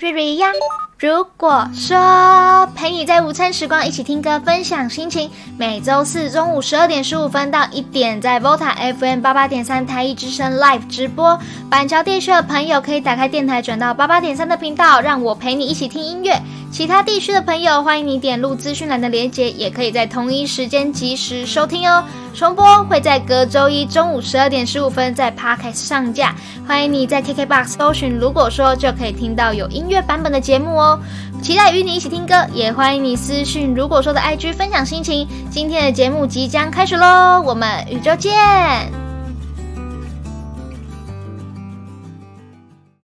瑞瑞一样。如果说陪你在午餐时光一起听歌分享心情，每周四中午十二点十五分到一点，在 VOTA FM 八八点三台一之声 Live 直播。板桥地区的朋友可以打开电台转到八八点三的频道，让我陪你一起听音乐。其他地区的朋友，欢迎你点入资讯栏的链接，也可以在同一时间及时收听哦。重播会在隔周一中午十二点十五分在 Podcast 上架，欢迎你在 KKBOX 搜寻，如果说就可以听到有音乐版本的节目哦。期待与你一起听歌，也欢迎你私讯，如果说的 IG 分享心情。今天的节目即将开始喽，我们宇宙见。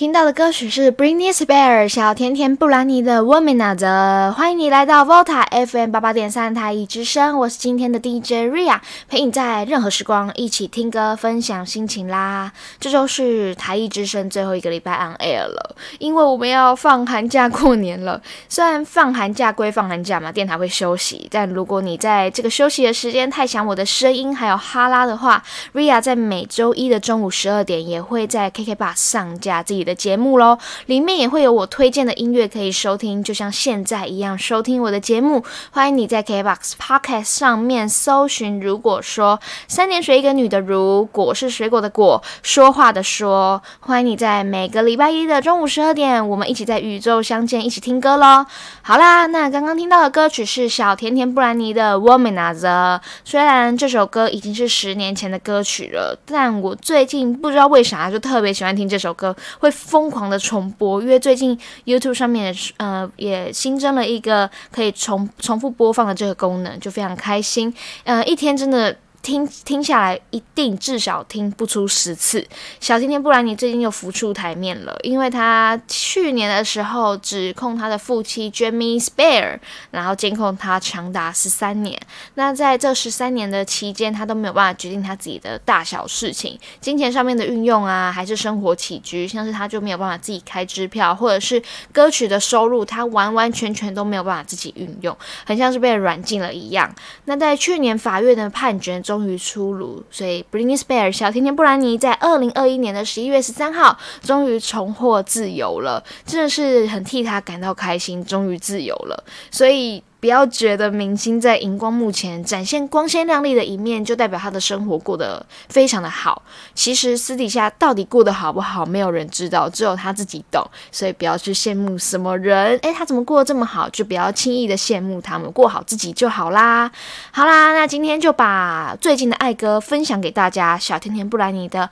听到的歌曲是 Britney Spears 小甜甜布兰妮的 Womanizer，欢迎你来到 Volta FM 八八点三台一之声，我是今天的 DJ Ria，陪你在任何时光一起听歌分享心情啦。这周是台一之声最后一个礼拜 on air 了，因为我们要放寒假过年了。虽然放寒假归放寒假嘛，电台会休息，但如果你在这个休息的时间太想我的声音还有哈拉的话，Ria 在每周一的中午十二点也会在 KK 吧上架自己的。节目喽，里面也会有我推荐的音乐可以收听，就像现在一样收听我的节目。欢迎你在 KBox Podcast 上面搜寻。如果说三点水一个女的，如果是水果的果，说话的说，欢迎你在每个礼拜一的中午十二点，我们一起在宇宙相见，一起听歌喽。好啦，那刚刚听到的歌曲是小甜甜布兰妮的 Womanizer。虽然这首歌已经是十年前的歌曲了，但我最近不知道为啥就特别喜欢听这首歌，会。疯狂的重播，因为最近 YouTube 上面也呃也新增了一个可以重重复播放的这个功能，就非常开心。呃，一天真的。听听下来，一定至少听不出十次。小甜甜布兰妮最近又浮出台面了，因为她去年的时候指控她的父亲 Jamie Spare，然后监控他长达十三年。那在这十三年的期间，他都没有办法决定他自己的大小事情，金钱上面的运用啊，还是生活起居，像是他就没有办法自己开支票，或者是歌曲的收入，他完完全全都没有办法自己运用，很像是被软禁了一样。那在去年法院的判决。终于出炉，所以 Britney Spears 小甜甜布兰妮在二零二一年的十一月十三号终于重获自由了，真的是很替她感到开心，终于自由了。所以。不要觉得明星在荧光幕前展现光鲜亮丽的一面，就代表他的生活过得非常的好。其实私底下到底过得好不好，没有人知道，只有他自己懂。所以不要去羡慕什么人，诶，他怎么过得这么好，就不要轻易的羡慕他们，过好自己就好啦。好啦，那今天就把最近的爱歌分享给大家，小甜甜布兰妮的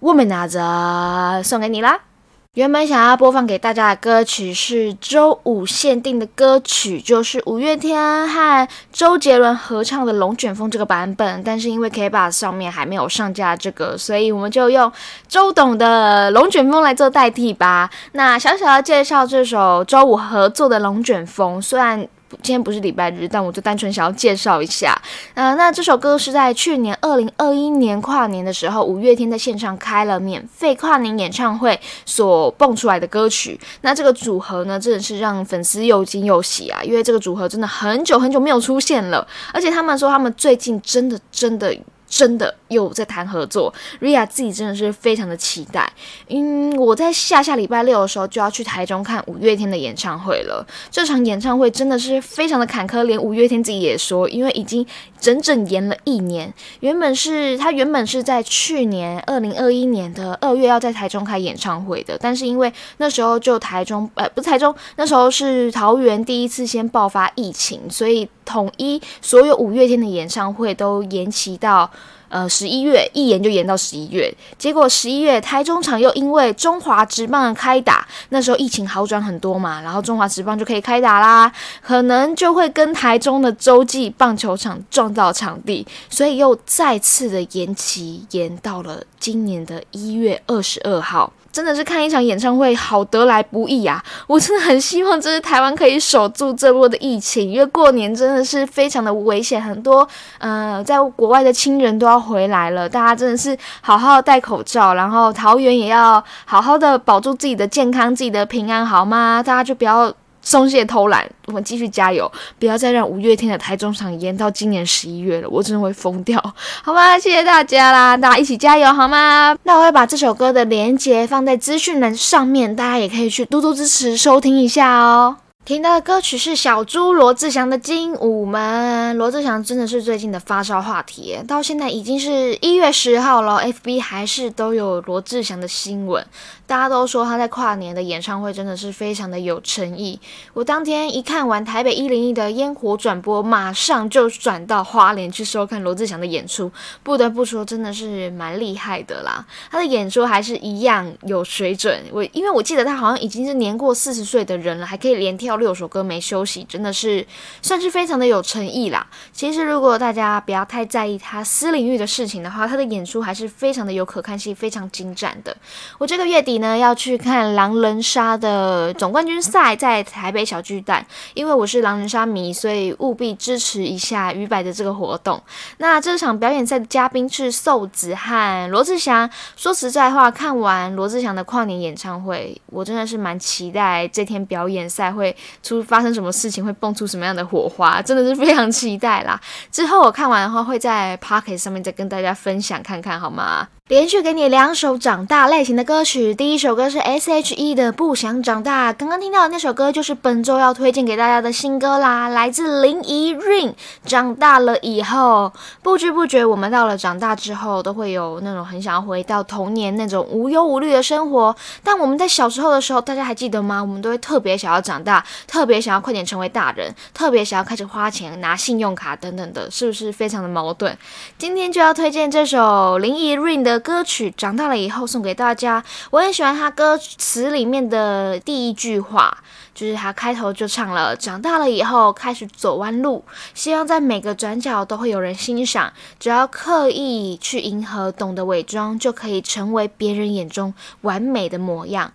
《Womanizer》送给你啦。原本想要播放给大家的歌曲是周五限定的歌曲，就是五月天和周杰伦合唱的《龙卷风》这个版本，但是因为 K b o x 上面还没有上架这个，所以我们就用周董的《龙卷风》来做代替吧。那小小要介绍这首周五合作的《龙卷风》，虽然。今天不是礼拜日，但我就单纯想要介绍一下。呃，那这首歌是在去年二零二一年跨年的时候，五月天在线上开了免费跨年演唱会所蹦出来的歌曲。那这个组合呢，真的是让粉丝又惊又喜啊，因为这个组合真的很久很久没有出现了，而且他们说他们最近真的真的。真的又在谈合作，Ria 自己真的是非常的期待。嗯，我在下下礼拜六的时候就要去台中看五月天的演唱会了。这场演唱会真的是非常的坎坷，连五月天自己也说，因为已经整整延了一年。原本是他原本是在去年二零二一年的二月要在台中开演唱会的，但是因为那时候就台中呃不是台中，那时候是桃园第一次先爆发疫情，所以。统一所有五月天的演唱会都延期到呃十一月，一延就延到十一月。结果十一月台中场又因为中华职棒开打，那时候疫情好转很多嘛，然后中华职棒就可以开打啦，可能就会跟台中的洲际棒球场撞到场地，所以又再次的延期，延到了今年的一月二十二号。真的是看一场演唱会好得来不易啊！我真的很希望这是台湾可以守住这波的疫情，因为过年真的是非常的危险，很多呃在国外的亲人都要回来了，大家真的是好好戴口罩，然后桃园也要好好的保住自己的健康、自己的平安，好吗？大家就不要。松懈偷懒，我们继续加油，不要再让五月天的台中场延到今年十一月了，我真的会疯掉，好吗？谢谢大家啦，大家一起加油好吗？那我会把这首歌的连接放在资讯栏上面，大家也可以去多多支持收听一下哦。听到的歌曲是小猪罗志祥的《精武门》。罗志祥真的是最近的发烧话题，到现在已经是一月十号了，FB 还是都有罗志祥的新闻。大家都说他在跨年的演唱会真的是非常的有诚意。我当天一看完台北一零一的烟火转播，马上就转到花莲去收看罗志祥的演出。不得不说，真的是蛮厉害的啦。他的演出还是一样有水准。我因为我记得他好像已经是年过四十岁的人了，还可以连跳六首歌没休息，真的是算是非常的有诚意啦。其实如果大家不要太在意他私领域的事情的话，他的演出还是非常的有可看性，非常精湛的。我这个月底。呢，要去看狼人杀的总冠军赛，在台北小巨蛋。因为我是狼人杀迷，所以务必支持一下于白的这个活动。那这场表演赛的嘉宾是瘦子和罗志祥。说实在话，看完罗志祥的跨年演唱会，我真的是蛮期待这天表演赛会出发生什么事情，会蹦出什么样的火花，真的是非常期待啦。之后我看完的话，会在 Pocket 上面再跟大家分享看看，好吗？连续给你两首长大类型的歌曲，第一首歌是 S.H.E 的《不想长大》，刚刚听到的那首歌就是本周要推荐给大家的新歌啦，来自林怡 Rain。长大了以后，不知不觉我们到了长大之后，都会有那种很想要回到童年那种无忧无虑的生活。但我们在小时候的时候，大家还记得吗？我们都会特别想要长大，特别想要快点成为大人，特别想要开始花钱拿信用卡等等的，是不是非常的矛盾？今天就要推荐这首林怡 Rain 的。歌曲长大了以后送给大家，我很喜欢他歌词里面的第一句话，就是他开头就唱了：长大了以后开始走弯路，希望在每个转角都会有人欣赏，只要刻意去迎合，懂得伪装，就可以成为别人眼中完美的模样。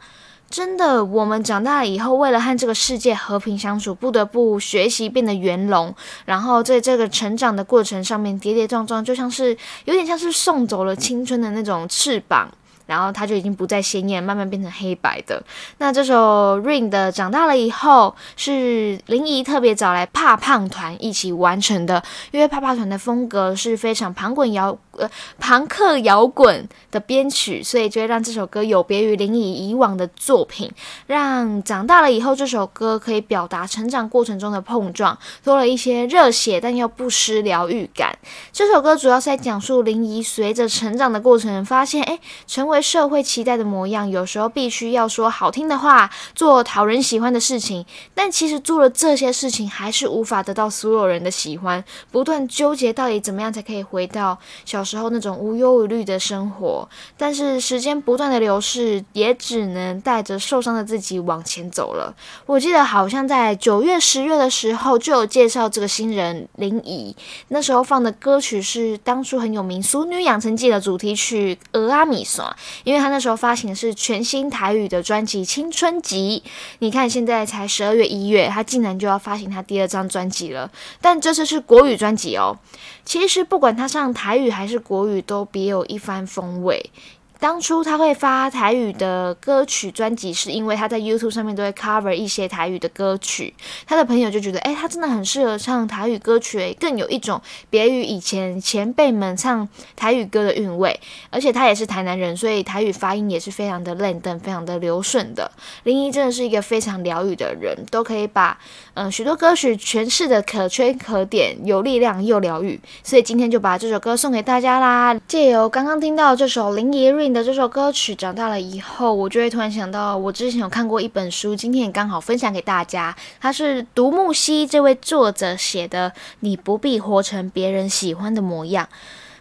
真的，我们长大了以后，为了和这个世界和平相处，不得不学习变得圆融。然后在这个成长的过程上面，跌跌撞撞，就像是有点像是送走了青春的那种翅膀。然后它就已经不再鲜艳，慢慢变成黑白的。那这首 Rain 的长大了以后，是林怡特别找来怕胖团一起完成的，因为怕胖团的风格是非常旁滚摇呃朋克摇滚的编曲，所以就会让这首歌有别于林怡以往的作品，让长大了以后这首歌可以表达成长过程中的碰撞，多了一些热血但又不失疗愈感。这首歌主要是在讲述林怡随着成长的过程，发现哎成为。社会期待的模样，有时候必须要说好听的话，做讨人喜欢的事情，但其实做了这些事情，还是无法得到所有人的喜欢。不断纠结到底怎么样才可以回到小时候那种无忧无虑的生活，但是时间不断的流逝，也只能带着受伤的自己往前走了。我记得好像在九月、十月的时候就有介绍这个新人林怡，那时候放的歌曲是当初很有名《俗女养成记》的主题曲《俄阿米索》。因为他那时候发行的是全新台语的专辑《青春集》，你看现在才十二月一月，他竟然就要发行他第二张专辑了。但这次是国语专辑哦。其实不管他上台语还是国语，都别有一番风味。当初他会发台语的歌曲专辑，是因为他在 YouTube 上面都会 cover 一些台语的歌曲。他的朋友就觉得，哎，他真的很适合唱台语歌曲，更有一种别于以前前辈们唱台语歌的韵味。而且他也是台南人，所以台语发音也是非常的嫩登，非常的流顺的。林一真的是一个非常疗愈的人，都可以把嗯许多歌曲诠释的可圈可点，有力量又疗愈。所以今天就把这首歌送给大家啦，借由刚刚听到这首林怡瑞。的这首歌曲，长大了以后，我就会突然想到，我之前有看过一本书，今天也刚好分享给大家。它是独木溪这位作者写的，《你不必活成别人喜欢的模样》。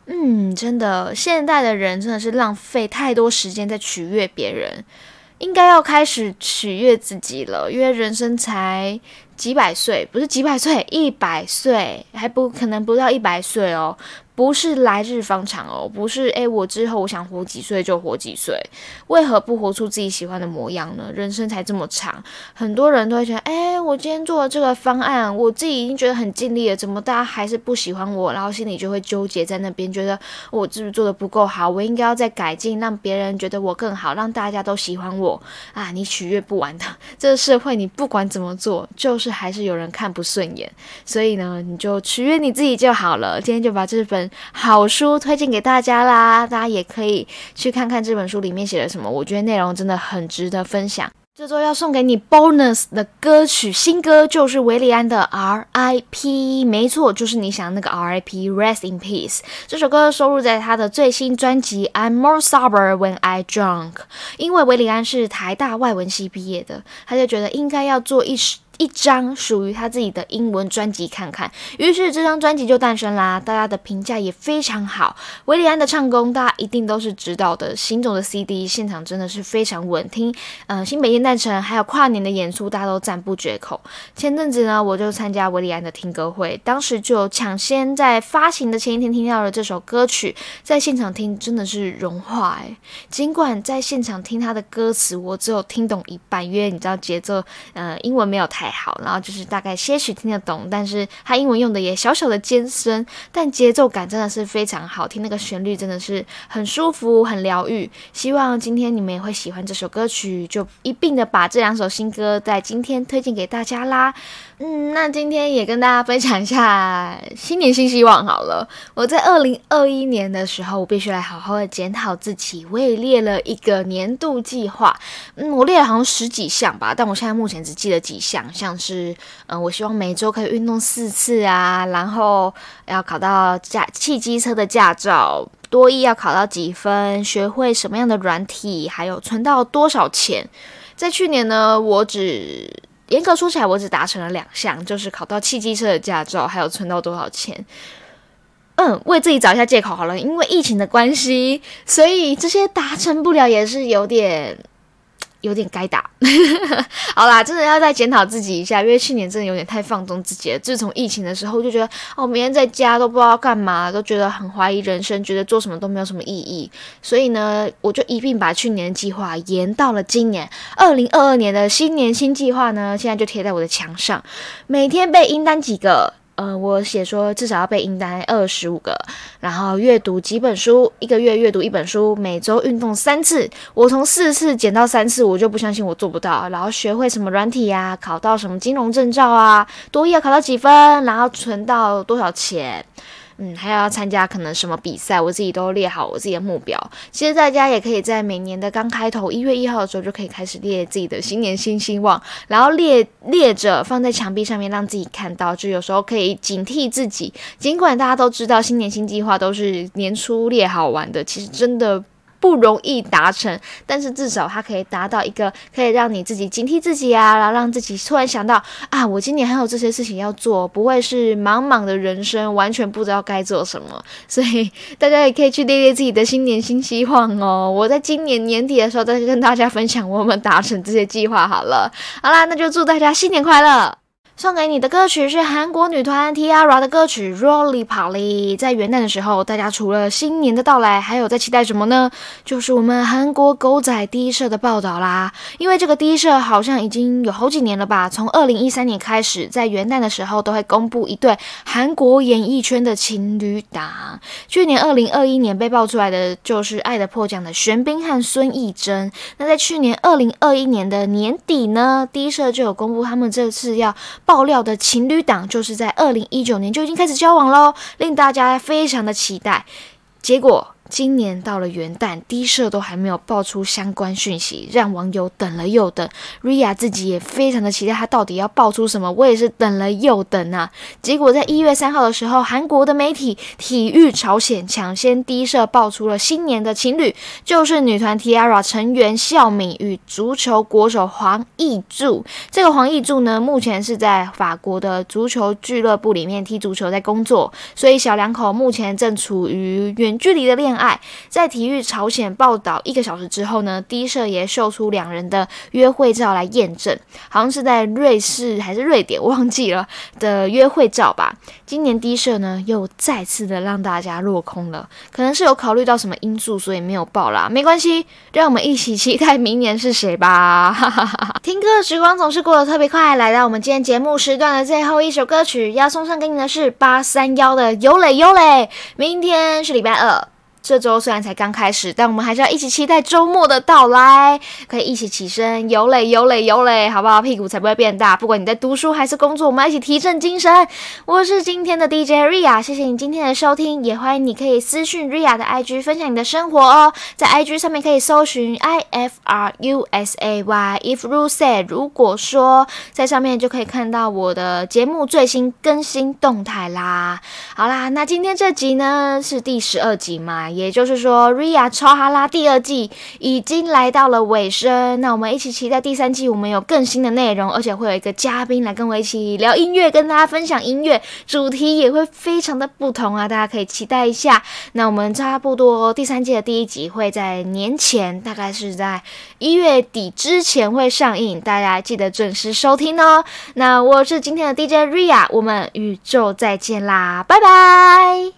嗯，真的，现代的人真的是浪费太多时间在取悦别人，应该要开始取悦自己了，因为人生才。几百岁不是几百岁，一百岁还不可能不到一百岁哦。不是来日方长哦，不是诶，我之后我想活几岁就活几岁，为何不活出自己喜欢的模样呢？人生才这么长，很多人都会觉得，诶，我今天做了这个方案，我自己已经觉得很尽力了，怎么大家还是不喜欢我？然后心里就会纠结在那边，觉得我是不是做的不够好？我应该要再改进，让别人觉得我更好，让大家都喜欢我啊！你取悦不完的，这个社会你不管怎么做，就是还是有人看不顺眼，所以呢，你就取悦你自己就好了。今天就把这本好书推荐给大家啦，大家也可以去看看这本书里面写了什么，我觉得内容真的很值得分享。这周要送给你 bonus 的歌曲新歌就是维里安的 R.I.P，没错，就是你想那个 R.I.P，Rest in Peace。这首歌收录在他的最新专辑 I'm More Sober When I Drunk。因为维里安是台大外文系毕业的，他就觉得应该要做一首。一张属于他自己的英文专辑看看，于是这张专辑就诞生啦。大家的评价也非常好。维里安的唱功，大家一定都是知道的。新总的 CD 现场真的是非常稳听，嗯，新北夜诞城还有跨年的演出，大家都赞不绝口。前阵子呢，我就参加维里安的听歌会，当时就抢先在发行的前一天听到了这首歌曲，在现场听真的是融化诶。尽管在现场听他的歌词，我只有听懂一半，因为你知道节奏，呃，英文没有太。还好，然后就是大概些许听得懂，但是他英文用的也小小的尖声，但节奏感真的是非常好听，那个旋律真的是很舒服、很疗愈。希望今天你们也会喜欢这首歌曲，就一并的把这两首新歌在今天推荐给大家啦。嗯，那今天也跟大家分享一下新年新希望好了。我在二零二一年的时候，我必须来好好的检讨自己。我也列了一个年度计划，嗯，我列了好像十几项吧，但我现在目前只记了几项，像是，嗯，我希望每周可以运动四次啊，然后要考到驾汽机车的驾照，多一要考到几分，学会什么样的软体，还有存到多少钱。在去年呢，我只。严格说起来，我只达成了两项，就是考到汽机车的驾照，还有存到多少钱。嗯，为自己找一下借口好了，因为疫情的关系，所以这些达成不了，也是有点。有点该打，好啦，真的要再检讨自己一下，因为去年真的有点太放纵自己了。自从疫情的时候，就觉得哦，每天在家都不知道干嘛，都觉得很怀疑人生，觉得做什么都没有什么意义。所以呢，我就一并把去年的计划延到了今年二零二二年的新年新计划呢，现在就贴在我的墙上，每天背音单几个。呃，我写说至少要背英单二十五个，然后阅读几本书，一个月阅读一本书，每周运动三次。我从四次减到三次，我就不相信我做不到。然后学会什么软体呀，考到什么金融证照啊，多一要考到几分，然后存到多少钱。嗯，还要参加可能什么比赛，我自己都列好我自己的目标。其实大家也可以在每年的刚开头一月一号的时候就可以开始列自己的新年新希望，然后列列着放在墙壁上面，让自己看到。就有时候可以警惕自己，尽管大家都知道新年新计划都是年初列好玩的，其实真的。不容易达成，但是至少它可以达到一个可以让你自己警惕自己啊，然后让自己突然想到啊，我今年还有这些事情要做，不会是茫茫的人生完全不知道该做什么。所以大家也可以去列列自己的新年新希望哦。我在今年年底的时候再跟大家分享我们达成这些计划好了。好啦，那就祝大家新年快乐。送给你的歌曲是韩国女团 T-ara 的歌曲《Rolly Polly》。在元旦的时候，大家除了新年的到来，还有在期待什么呢？就是我们韩国狗仔第一社的报道啦。因为这个第一社好像已经有好几年了吧，从二零一三年开始，在元旦的时候都会公布一对韩国演艺圈的情侣档。去年二零二一年被爆出来的就是《爱的迫降》的玄彬和孙艺珍。那在去年二零二一年的年底呢，第一社就有公布他们这次要。爆料的情侣档就是在二零一九年就已经开始交往喽，令大家非常的期待。结果。今年到了元旦，低社都还没有爆出相关讯息，让网友等了又等。Ria 自己也非常的期待，他到底要爆出什么？我也是等了又等啊。结果在一月三号的时候，韩国的媒体体育朝鲜抢先低社爆出了新年的情侣，就是女团 T-ara 成员孝敏与足球国手黄义柱。这个黄义柱呢，目前是在法国的足球俱乐部里面踢足球在工作，所以小两口目前正处于远距离的恋。爱。在体育朝鲜报道一个小时之后呢，D 社也秀出两人的约会照来验证，好像是在瑞士还是瑞典，忘记了的约会照吧。今年 D 社呢又再次的让大家落空了，可能是有考虑到什么因素，所以没有报啦。没关系，让我们一起期待明年是谁吧。听歌的时光总是过得特别快，来到我们今天节目时段的最后一首歌曲，要送上给你的是八三幺的有磊有磊。明天是礼拜二。这周虽然才刚开始，但我们还是要一起期待周末的到来。可以一起起身，有累有累有累，好不好？屁股才不会变大。不管你在读书还是工作，我们一起提振精神。我是今天的 DJ Ria，谢谢你今天的收听，也欢迎你可以私讯 Ria 的 IG 分享你的生活哦。在 IG 上面可以搜寻 I F R U S A Y，IfruSay，如果说在上面就可以看到我的节目最新更新动态啦。好啦，那今天这集呢是第十二集嘛？也就是说，Ria 超哈拉第二季已经来到了尾声。那我们一起期待第三季，我们有更新的内容，而且会有一个嘉宾来跟我一起聊音乐，跟大家分享音乐主题也会非常的不同啊！大家可以期待一下。那我们差不多第三季的第一集会在年前，大概是在一月底之前会上映，大家记得准时收听哦。那我是今天的 DJ Ria，我们宇宙再见啦，拜拜。